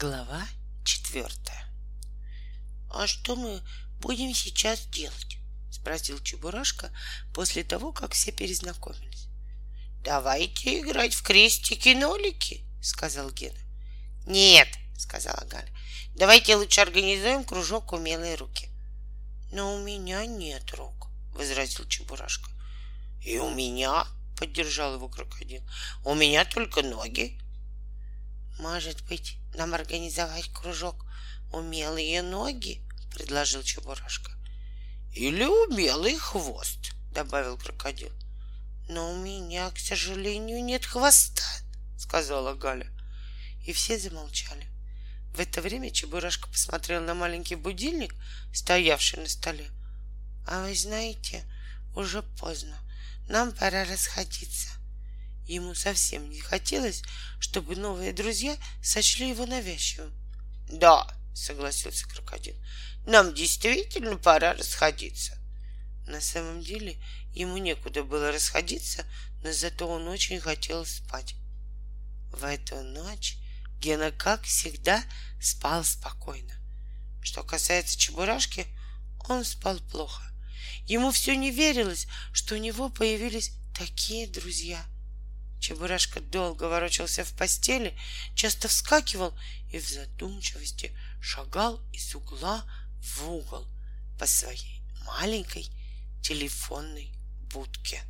Глава четвертая. «А что мы будем сейчас делать?» — спросил Чебурашка после того, как все перезнакомились. «Давайте играть в крестики-нолики», — сказал Гена. «Нет», — сказала Галя, — «давайте лучше организуем кружок умелые руки». «Но у меня нет рук», — возразил Чебурашка. «И у меня», — поддержал его крокодил, — «у меня только ноги». «Может быть, нам организовать кружок «Умелые ноги», — предложил Чебурашка. «Или умелый хвост», — добавил крокодил. «Но у меня, к сожалению, нет хвоста», — сказала Галя. И все замолчали. В это время Чебурашка посмотрел на маленький будильник, стоявший на столе. «А вы знаете, уже поздно. Нам пора расходиться. Ему совсем не хотелось, чтобы новые друзья сочли его навязчивым. Да, согласился крокодил, нам действительно пора расходиться. На самом деле ему некуда было расходиться, но зато он очень хотел спать. В эту ночь Гена, как всегда, спал спокойно. Что касается Чебурашки, он спал плохо. Ему все не верилось, что у него появились такие друзья — Чебурашка долго ворочался в постели, часто вскакивал и в задумчивости шагал из угла в угол по своей маленькой телефонной будке.